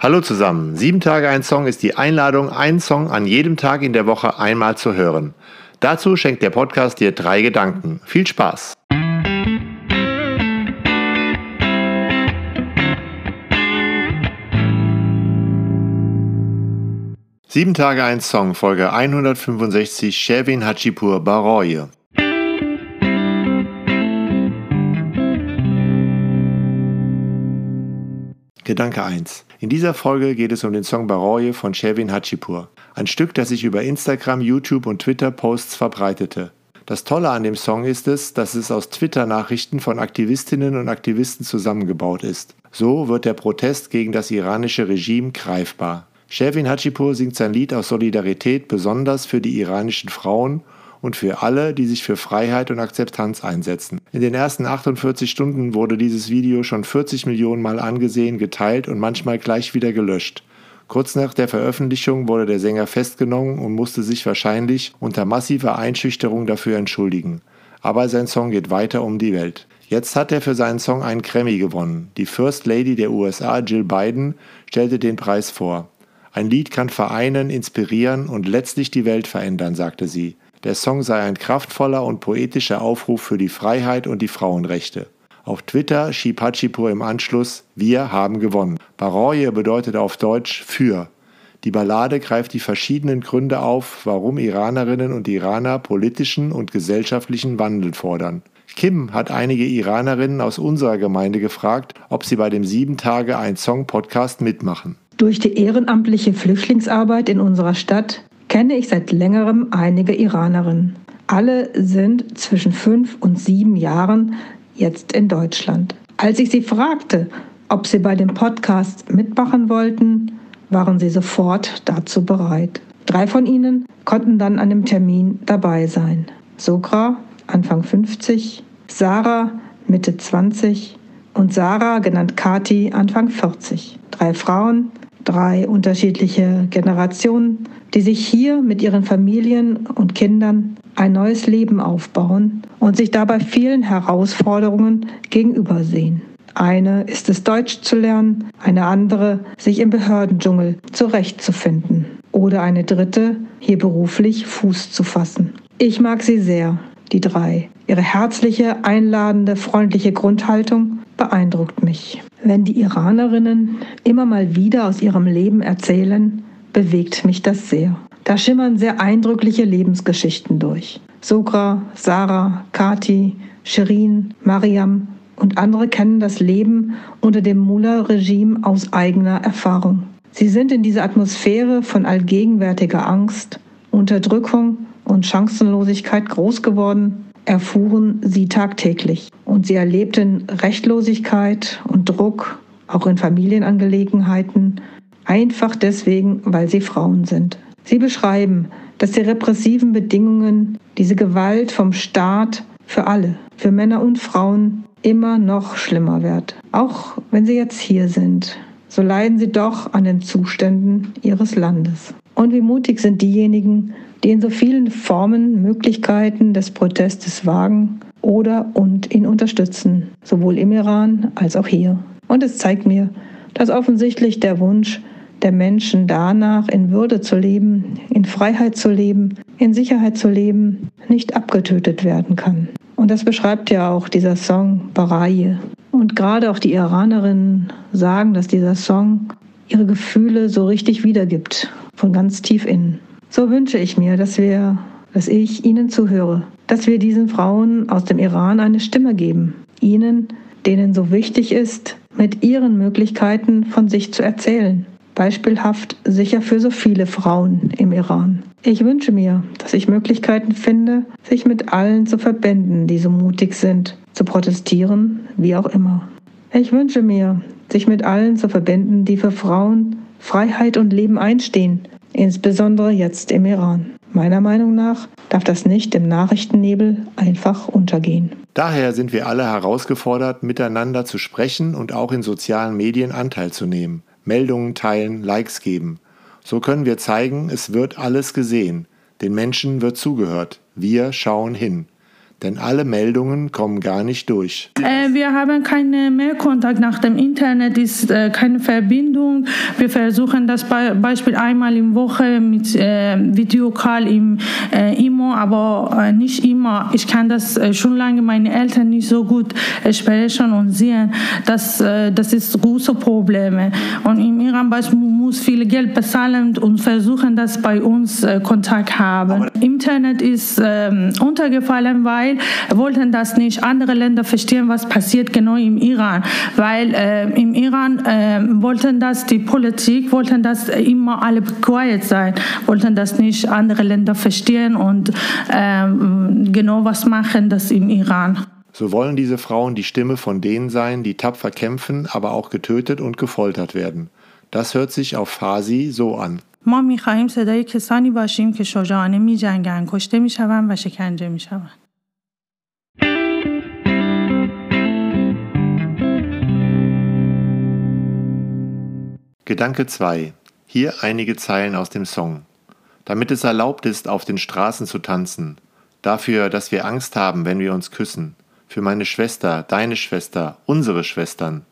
Hallo zusammen. Sieben Tage ein Song ist die Einladung, einen Song an jedem Tag in der Woche einmal zu hören. Dazu schenkt der Podcast dir drei Gedanken. Viel Spaß! Sieben Tage ein Song, Folge 165, Sherwin Hachipur Baroye. Gedanke 1. In dieser Folge geht es um den Song Baroye von Sherwin Hachipur. Ein Stück, das sich über Instagram, YouTube und Twitter-Posts verbreitete. Das Tolle an dem Song ist es, dass es aus Twitter-Nachrichten von Aktivistinnen und Aktivisten zusammengebaut ist. So wird der Protest gegen das iranische Regime greifbar. Sherwin Hachipur singt sein Lied aus Solidarität besonders für die iranischen Frauen und für alle, die sich für Freiheit und Akzeptanz einsetzen. In den ersten 48 Stunden wurde dieses Video schon 40 Millionen Mal angesehen, geteilt und manchmal gleich wieder gelöscht. Kurz nach der Veröffentlichung wurde der Sänger festgenommen und musste sich wahrscheinlich unter massiver Einschüchterung dafür entschuldigen. Aber sein Song geht weiter um die Welt. Jetzt hat er für seinen Song einen Grammy gewonnen. Die First Lady der USA, Jill Biden, stellte den Preis vor. Ein Lied kann vereinen, inspirieren und letztlich die Welt verändern, sagte sie. Der Song sei ein kraftvoller und poetischer Aufruf für die Freiheit und die Frauenrechte. Auf Twitter schrieb Hachipur im Anschluss, wir haben gewonnen. Baroye bedeutet auf Deutsch für. Die Ballade greift die verschiedenen Gründe auf, warum Iranerinnen und Iraner politischen und gesellschaftlichen Wandel fordern. Kim hat einige Iranerinnen aus unserer Gemeinde gefragt, ob sie bei dem sieben Tage ein Song Podcast mitmachen. Durch die ehrenamtliche Flüchtlingsarbeit in unserer Stadt kenne ich seit längerem einige Iranerinnen. Alle sind zwischen fünf und sieben Jahren jetzt in Deutschland. Als ich sie fragte, ob sie bei dem Podcast mitmachen wollten, waren sie sofort dazu bereit. Drei von ihnen konnten dann an dem Termin dabei sein. Sogra, Anfang 50, Sarah, Mitte 20 und Sarah, genannt Kati, Anfang 40. Drei Frauen, drei unterschiedliche Generationen, die sich hier mit ihren Familien und Kindern ein neues Leben aufbauen und sich dabei vielen Herausforderungen gegenübersehen. Eine ist es, Deutsch zu lernen, eine andere, sich im Behördendschungel zurechtzufinden oder eine dritte, hier beruflich Fuß zu fassen. Ich mag sie sehr, die drei. Ihre herzliche, einladende, freundliche Grundhaltung beeindruckt mich. Wenn die Iranerinnen immer mal wieder aus ihrem Leben erzählen, bewegt mich das sehr. Da schimmern sehr eindrückliche Lebensgeschichten durch. Sogra, Sarah, Kati, Shirin, Mariam und andere kennen das Leben unter dem Mullah-Regime aus eigener Erfahrung. Sie sind in dieser Atmosphäre von allgegenwärtiger Angst, Unterdrückung und Chancenlosigkeit groß geworden, erfuhren sie tagtäglich. Und sie erlebten Rechtlosigkeit und Druck, auch in Familienangelegenheiten, einfach deswegen, weil sie Frauen sind. Sie beschreiben, dass die repressiven Bedingungen, diese Gewalt vom Staat für alle, für Männer und Frauen immer noch schlimmer wird. Auch wenn sie jetzt hier sind, so leiden sie doch an den Zuständen ihres Landes. Und wie mutig sind diejenigen, die in so vielen Formen Möglichkeiten des Protestes wagen oder und ihn unterstützen, sowohl im Iran als auch hier. Und es zeigt mir, dass offensichtlich der Wunsch der Menschen danach, in Würde zu leben, in Freiheit zu leben, in Sicherheit zu leben, nicht abgetötet werden kann. Und das beschreibt ja auch dieser Song Baraye. Und gerade auch die Iranerinnen sagen, dass dieser Song ihre Gefühle so richtig wiedergibt, von ganz tief innen. So wünsche ich mir, dass wir, dass ich Ihnen zuhöre, dass wir diesen Frauen aus dem Iran eine Stimme geben, ihnen, denen so wichtig ist, mit ihren Möglichkeiten von sich zu erzählen, beispielhaft sicher für so viele Frauen im Iran. Ich wünsche mir, dass ich Möglichkeiten finde, sich mit allen zu verbinden, die so mutig sind, zu protestieren, wie auch immer. Ich wünsche mir, sich mit allen zu verbinden, die für Frauen, Freiheit und Leben einstehen, insbesondere jetzt im Iran. Meiner Meinung nach darf das nicht im Nachrichtennebel einfach untergehen. Daher sind wir alle herausgefordert, miteinander zu sprechen und auch in sozialen Medien Anteil zu nehmen. Meldungen teilen, Likes geben. So können wir zeigen, es wird alles gesehen. Den Menschen wird zugehört. Wir schauen hin. Denn alle Meldungen kommen gar nicht durch. Äh, wir haben keinen Mehrkontakt nach dem Internet, ist äh, keine Verbindung. Wir versuchen das bei, Beispiel einmal in Woche mit äh, Videocall im äh, IMO, aber äh, nicht immer. Ich kann das äh, schon lange meine Eltern nicht so gut sprechen und sehen. Das, das ist große Probleme. Und im Iran Beispiel muss viel Geld bezahlen und versuchen, dass bei uns Kontakt haben. Aber Internet ist ähm, untergefallen, weil weil wollten das nicht andere Länder verstehen, was passiert genau im Iran, weil äh, im Iran äh, wollten das die Politik wollten das immer alle quiet sein, wollten das nicht andere Länder verstehen und äh, genau was machen das im Iran. So wollen diese Frauen die Stimme von denen sein, die tapfer kämpfen, aber auch getötet und gefoltert werden. Das hört sich auf Farsi so an. ما میخواهیم صدای کسانی باشیم که شجاعانه می جنگن، کشته می شوند و شکنجه می شوند. Gedanke 2. Hier einige Zeilen aus dem Song. Damit es erlaubt ist, auf den Straßen zu tanzen. Dafür, dass wir Angst haben, wenn wir uns küssen. Für meine Schwester, deine Schwester, unsere Schwestern.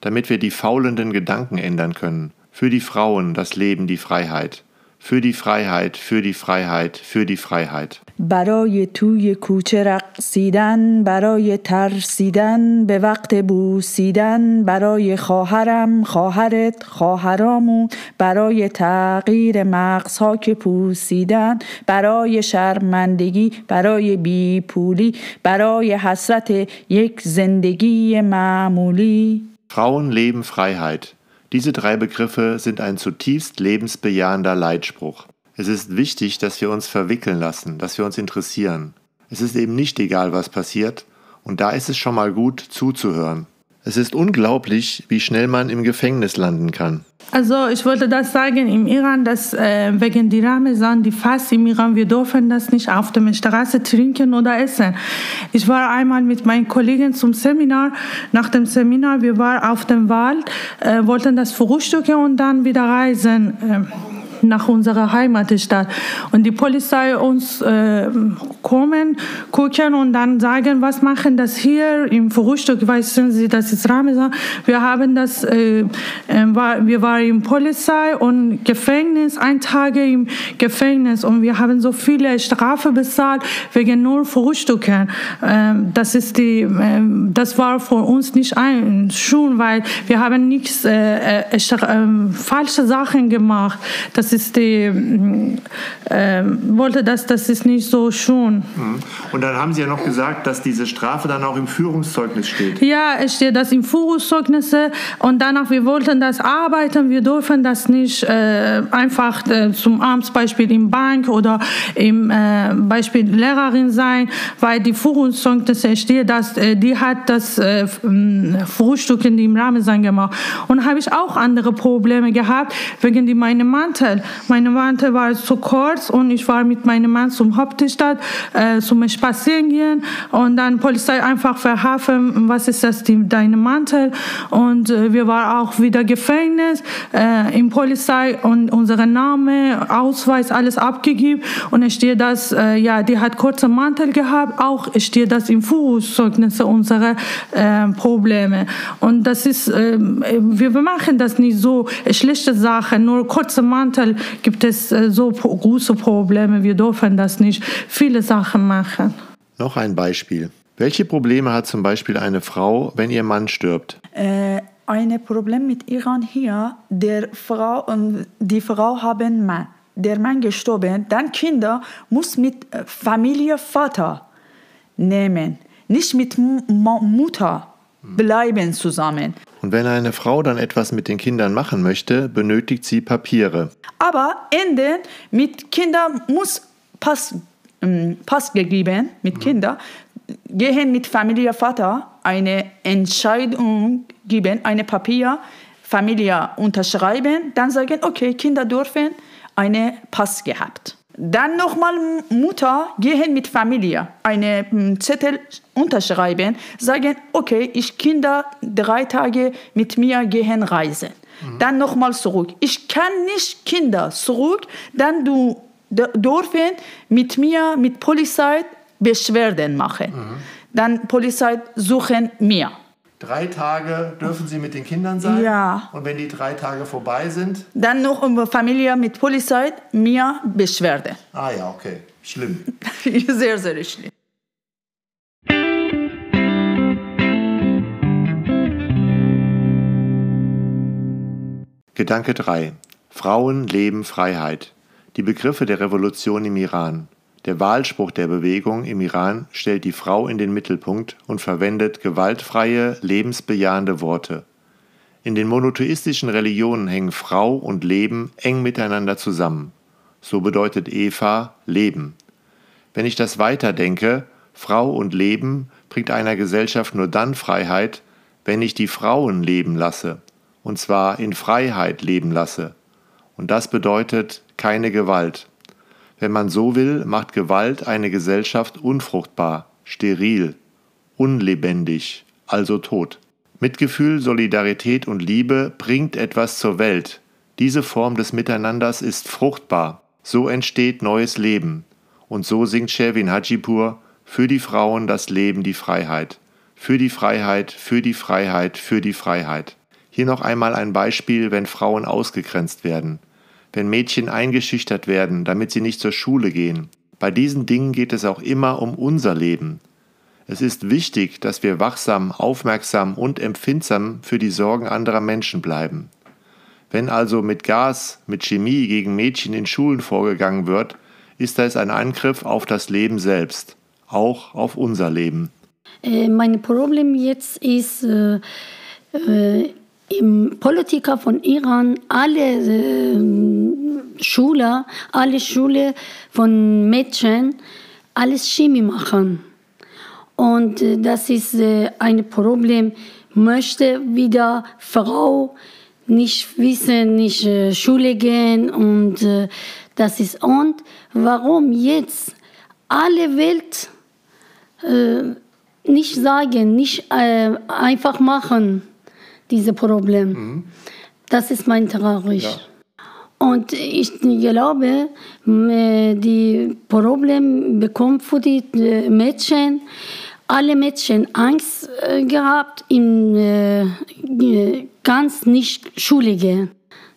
Damit wir die faulenden Gedanken ändern können. Für die Frauen, das Leben, die Freiheit. Für die Freiheit, für die Freiheit, für die Freiheit. برای توی کوچه رقصیدن برای ترسیدن به وقت بوسیدن برای خواهرم خواهرت خواهرامون برای تغییر مغزها که پوسیدن برای شرمندگی برای بیپولی برای حسرت یک زندگی معمولی Frauen leben Freiheit. Diese drei Begriffe sind ein zutiefst lebensbejahender Leitspruch. Es ist wichtig, dass wir uns verwickeln lassen, dass wir uns interessieren. Es ist eben nicht egal, was passiert, und da ist es schon mal gut zuzuhören. Es ist unglaublich, wie schnell man im Gefängnis landen kann. Also ich wollte das sagen im Iran, dass äh, wegen die Ramazan, die Fast im Iran, wir dürfen das nicht auf der Straße trinken oder essen. Ich war einmal mit meinen Kollegen zum Seminar. Nach dem Seminar, wir waren auf dem Wald, äh, wollten das frühstücken und dann wieder reisen. Äh, nach unserer Heimatstadt. Und die Polizei uns äh, kommen, gucken und dann sagen, was machen das hier im Frühstück, wissen Sie, das ist Ramazan. Wir haben das, äh, äh, wir waren im Polizei und Gefängnis, ein Tag im Gefängnis und wir haben so viele Strafe bezahlt wegen nur Frühstücken. Ähm, das ist die, ähm, das war für uns nicht ein, schon, weil wir haben nichts, äh, äh, ähm, falsche Sachen gemacht. Das ist die, äh, wollte das, das ist nicht so schön. Mhm. Und dann haben Sie ja noch gesagt, dass diese Strafe dann auch im Führungszeugnis steht. Ja, es steht das im Führungszeugnis und danach, wir wollten das arbeiten, wir dürfen das nicht äh, einfach äh, zum Amtsbeispiel im Bank oder im äh, Beispiel Lehrerin sein, weil die Führungszeugnisse steht, dass äh, die hat das äh, Frühstück in dem Rahmen gemacht. Und habe ich auch andere Probleme gehabt, wegen die meine Mantel meine Mantel war zu kurz und ich war mit meinem Mann zum Hauptstadt äh, zum Spazieren gehen und dann Polizei einfach verhaften, was ist das, die, deine Mantel? Und äh, wir waren auch wieder Gefängnis äh, im Polizei und unsere Name, Ausweis, alles abgegeben. Und es steht das, äh, ja, die hat kurze Mantel gehabt, auch steht das im Fußzeugnisse unsere äh, Probleme. Und das ist, äh, wir machen das nicht so schlechte Sachen, nur kurze Mantel gibt es äh, so große Probleme. Wir dürfen das nicht. Viele Sachen machen. Noch ein Beispiel. Welche Probleme hat zum Beispiel eine Frau, wenn ihr Mann stirbt? Äh, ein Problem mit Iran hier, der Frau, die Frau haben Mann. Der Mann gestorben, dann Kinder muss mit äh, Familie Vater nehmen, nicht mit Mutter bleiben zusammen. Und wenn eine Frau dann etwas mit den Kindern machen möchte, benötigt sie Papiere. Aber Ende mit Kindern muss Pass, Pass gegeben mit. Kindern. Gehen mit Familie Vater eine Entscheidung geben, eine Papier, Familie unterschreiben, dann sagen, okay, Kinder dürfen eine Pass gehabt. Dann nochmal Mutter gehen mit Familie, eine Zettel unterschreiben, sagen, okay, ich Kinder drei Tage mit mir gehen reisen. Mhm. Dann nochmal zurück. Ich kann nicht Kinder zurück, dann du dürfen mit mir, mit Polizei Beschwerden machen. Dann Polizei suchen mir. Drei Tage dürfen Sie mit den Kindern sein? Ja. Und wenn die drei Tage vorbei sind? Dann noch um Familie mit Polizei, mir Beschwerde. Ah ja, okay. Schlimm. sehr, sehr schlimm. Gedanke 3. Frauen, Leben, Freiheit. Die Begriffe der Revolution im Iran. Der Wahlspruch der Bewegung im Iran stellt die Frau in den Mittelpunkt und verwendet gewaltfreie, lebensbejahende Worte. In den monotheistischen Religionen hängen Frau und Leben eng miteinander zusammen. So bedeutet Eva Leben. Wenn ich das weiterdenke, Frau und Leben bringt einer Gesellschaft nur dann Freiheit, wenn ich die Frauen leben lasse, und zwar in Freiheit leben lasse. Und das bedeutet keine Gewalt. Wenn man so will, macht Gewalt eine Gesellschaft unfruchtbar, steril, unlebendig, also tot. Mitgefühl, Solidarität und Liebe bringt etwas zur Welt. Diese Form des Miteinanders ist fruchtbar. So entsteht neues Leben. Und so singt Sherwin Hajipur für die Frauen das Leben, die Freiheit. Für die Freiheit, für die Freiheit, für die Freiheit. Hier noch einmal ein Beispiel, wenn Frauen ausgegrenzt werden wenn Mädchen eingeschüchtert werden, damit sie nicht zur Schule gehen. Bei diesen Dingen geht es auch immer um unser Leben. Es ist wichtig, dass wir wachsam, aufmerksam und empfindsam für die Sorgen anderer Menschen bleiben. Wenn also mit Gas, mit Chemie gegen Mädchen in Schulen vorgegangen wird, ist das ein Angriff auf das Leben selbst, auch auf unser Leben. Äh, mein Problem jetzt ist, äh, äh, im Politiker von Iran, alle äh, Schüler, alle Schule von Mädchen, alles Chemie machen. Und äh, das ist äh, ein Problem. Möchte wieder Frau nicht wissen, nicht äh, Schule gehen und äh, das ist und warum jetzt alle Welt äh, nicht sagen, nicht äh, einfach machen diese Problem. Mhm. Das ist mein traurig. Ja. Und ich glaube, die Problem bekommen für die äh, Mädchen, alle Mädchen Angst äh, gehabt, in äh, ganz nicht Schule gehen.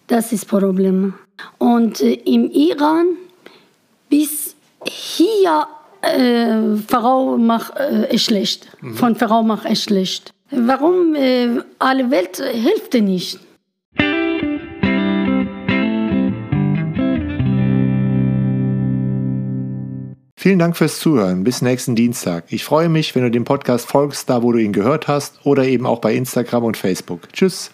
Das ist Problem. Und im Iran bis hier äh, Frau macht äh, schlecht. Mhm. Von Frau macht es schlecht. Warum äh, alle Welt hilft nicht? Vielen Dank fürs Zuhören. Bis nächsten Dienstag. Ich freue mich, wenn du dem Podcast folgst, da wo du ihn gehört hast oder eben auch bei Instagram und Facebook. Tschüss.